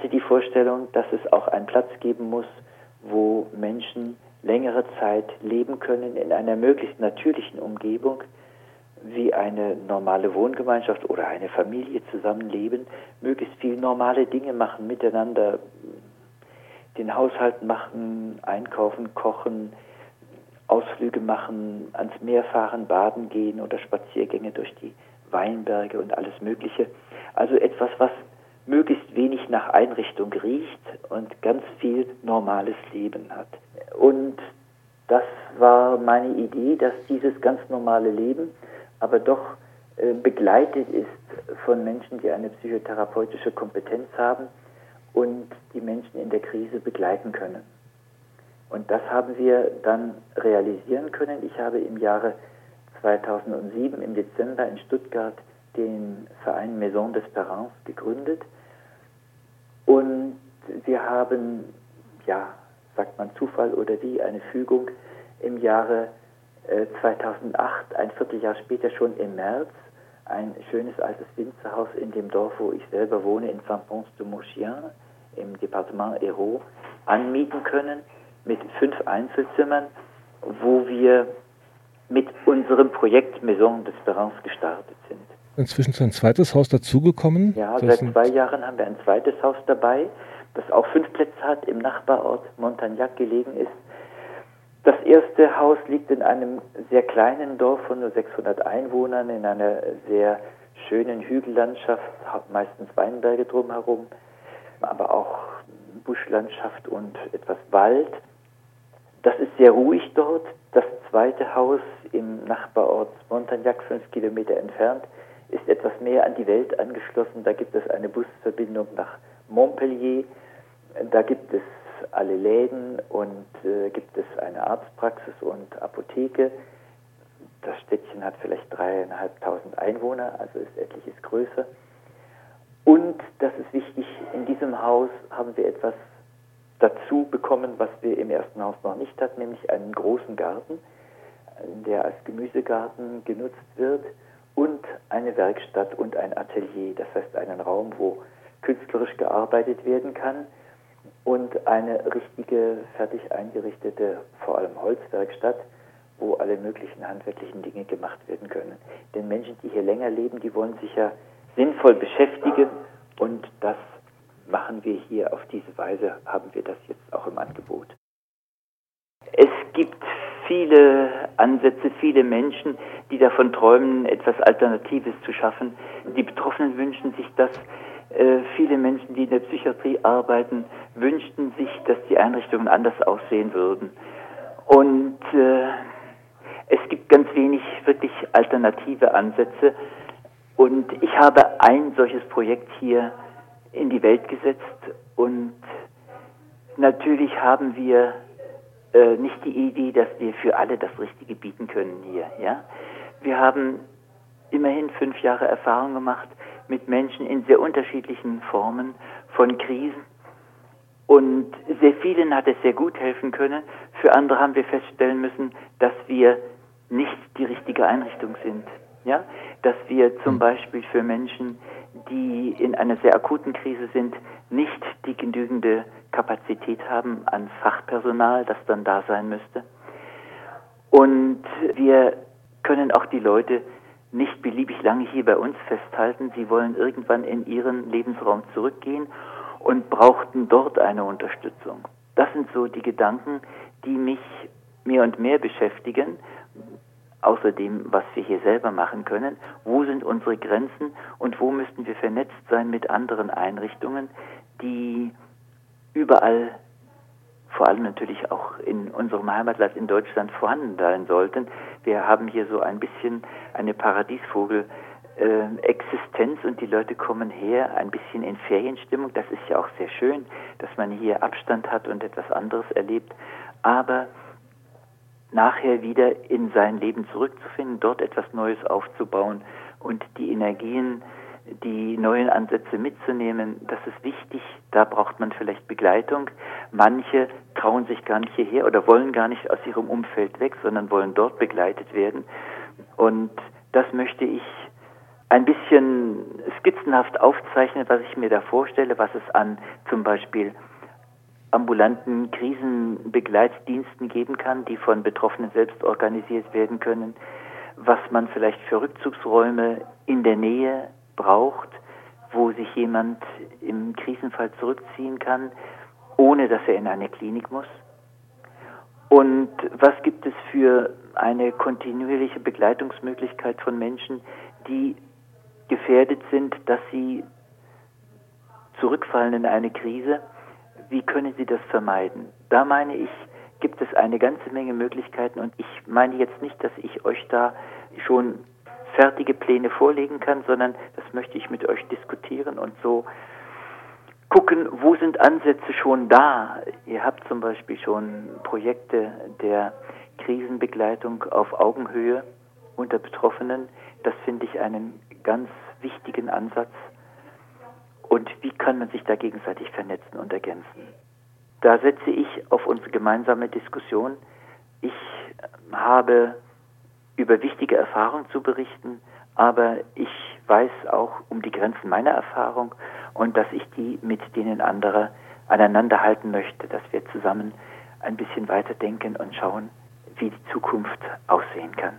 hatte die Vorstellung, dass es auch einen Platz geben muss, wo Menschen längere Zeit leben können in einer möglichst natürlichen Umgebung, wie eine normale Wohngemeinschaft oder eine Familie zusammenleben, möglichst viel normale Dinge machen, miteinander den Haushalt machen, einkaufen, kochen, Ausflüge machen, ans Meer fahren, baden gehen oder Spaziergänge durch die Weinberge und alles Mögliche. Also etwas, was möglichst wenig nach Einrichtung riecht und ganz viel normales Leben hat. Und das war meine Idee, dass dieses ganz normale Leben aber doch äh, begleitet ist von Menschen, die eine psychotherapeutische Kompetenz haben und die Menschen in der Krise begleiten können. Und das haben wir dann realisieren können. Ich habe im Jahre 2007 im Dezember in Stuttgart den Verein Maison d'Espérance gegründet. Wir haben, ja, sagt man Zufall oder wie, eine Fügung im Jahre 2008, äh, ein Vierteljahr später schon im März, ein schönes altes Winzerhaus in dem Dorf, wo ich selber wohne, in Saint-Pons-de-Mauchien, im Departement Hérault, anmieten können mit fünf Einzelzimmern, wo wir mit unserem Projekt Maison d'Espérance gestartet sind. Inzwischen ist ein zweites Haus dazugekommen. Ja, seit zwei Jahren haben wir ein zweites Haus dabei, das auch fünf Plätze hat, im Nachbarort Montagnac gelegen ist. Das erste Haus liegt in einem sehr kleinen Dorf von nur 600 Einwohnern, in einer sehr schönen Hügellandschaft, meistens Weinberge drumherum, aber auch Buschlandschaft und etwas Wald. Das ist sehr ruhig dort. Das zweite Haus im Nachbarort Montagnac, fünf Kilometer entfernt, ist etwas mehr an die Welt angeschlossen. Da gibt es eine Busverbindung nach Montpellier. Da gibt es alle Läden und äh, gibt es eine Arztpraxis und Apotheke. Das Städtchen hat vielleicht dreieinhalbtausend Einwohner, also ist etliches größer. Und das ist wichtig, in diesem Haus haben wir etwas dazu bekommen, was wir im ersten Haus noch nicht hatten, nämlich einen großen Garten, der als Gemüsegarten genutzt wird und eine Werkstatt und ein Atelier, das heißt einen Raum, wo künstlerisch gearbeitet werden kann und eine richtige, fertig eingerichtete, vor allem Holzwerkstatt, wo alle möglichen handwerklichen Dinge gemacht werden können. Denn Menschen, die hier länger leben, die wollen sich ja sinnvoll beschäftigen und das machen wir hier auf diese Weise, haben wir das jetzt auch im Angebot. Es gibt viele Ansätze, viele Menschen, die davon träumen, etwas Alternatives zu schaffen. Die Betroffenen wünschen sich das. Äh, viele Menschen, die in der Psychiatrie arbeiten, wünschten sich, dass die Einrichtungen anders aussehen würden. Und äh, es gibt ganz wenig wirklich alternative Ansätze. Und ich habe ein solches Projekt hier in die Welt gesetzt und natürlich haben wir äh, nicht die Idee, dass wir für alle das Richtige bieten können hier. Ja? Wir haben immerhin fünf Jahre Erfahrung gemacht mit Menschen in sehr unterschiedlichen Formen von Krisen. Und sehr vielen hat es sehr gut helfen können. Für andere haben wir feststellen müssen, dass wir nicht die richtige Einrichtung sind. Ja? Dass wir zum hm. Beispiel für Menschen, die in einer sehr akuten Krise sind, nicht die genügende Kapazität haben an Fachpersonal, das dann da sein müsste. Und wir können auch die Leute nicht beliebig lange hier bei uns festhalten. Sie wollen irgendwann in ihren Lebensraum zurückgehen und brauchten dort eine Unterstützung. Das sind so die Gedanken, die mich mehr und mehr beschäftigen außerdem, was wir hier selber machen können, wo sind unsere Grenzen und wo müssten wir vernetzt sein mit anderen Einrichtungen, die überall, vor allem natürlich auch in unserem Heimatland in Deutschland vorhanden sein sollten. Wir haben hier so ein bisschen eine Paradiesvogel. Äh, Existenz und die Leute kommen her, ein bisschen in Ferienstimmung. Das ist ja auch sehr schön, dass man hier Abstand hat und etwas anderes erlebt. Aber nachher wieder in sein Leben zurückzufinden, dort etwas Neues aufzubauen und die Energien, die neuen Ansätze mitzunehmen, das ist wichtig. Da braucht man vielleicht Begleitung. Manche trauen sich gar nicht hierher oder wollen gar nicht aus ihrem Umfeld weg, sondern wollen dort begleitet werden. Und das möchte ich ein bisschen skizzenhaft aufzeichnen, was ich mir da vorstelle, was es an zum Beispiel ambulanten Krisenbegleitdiensten geben kann, die von Betroffenen selbst organisiert werden können, was man vielleicht für Rückzugsräume in der Nähe braucht, wo sich jemand im Krisenfall zurückziehen kann, ohne dass er in eine Klinik muss. Und was gibt es für eine kontinuierliche Begleitungsmöglichkeit von Menschen, die gefährdet sind, dass sie zurückfallen in eine Krise? Wie können sie das vermeiden? Da meine ich, gibt es eine ganze Menge Möglichkeiten und ich meine jetzt nicht, dass ich euch da schon fertige Pläne vorlegen kann, sondern das möchte ich mit euch diskutieren und so gucken, wo sind Ansätze schon da. Ihr habt zum Beispiel schon Projekte der Krisenbegleitung auf Augenhöhe unter Betroffenen. Das finde ich einen ganz wichtigen Ansatz. Und wie kann man sich da gegenseitig vernetzen und ergänzen? Da setze ich auf unsere gemeinsame Diskussion. Ich habe über wichtige Erfahrungen zu berichten, aber ich weiß auch um die Grenzen meiner Erfahrung und dass ich die mit denen anderer aneinander halten möchte, dass wir zusammen ein bisschen weiterdenken und schauen, wie die Zukunft aussehen kann.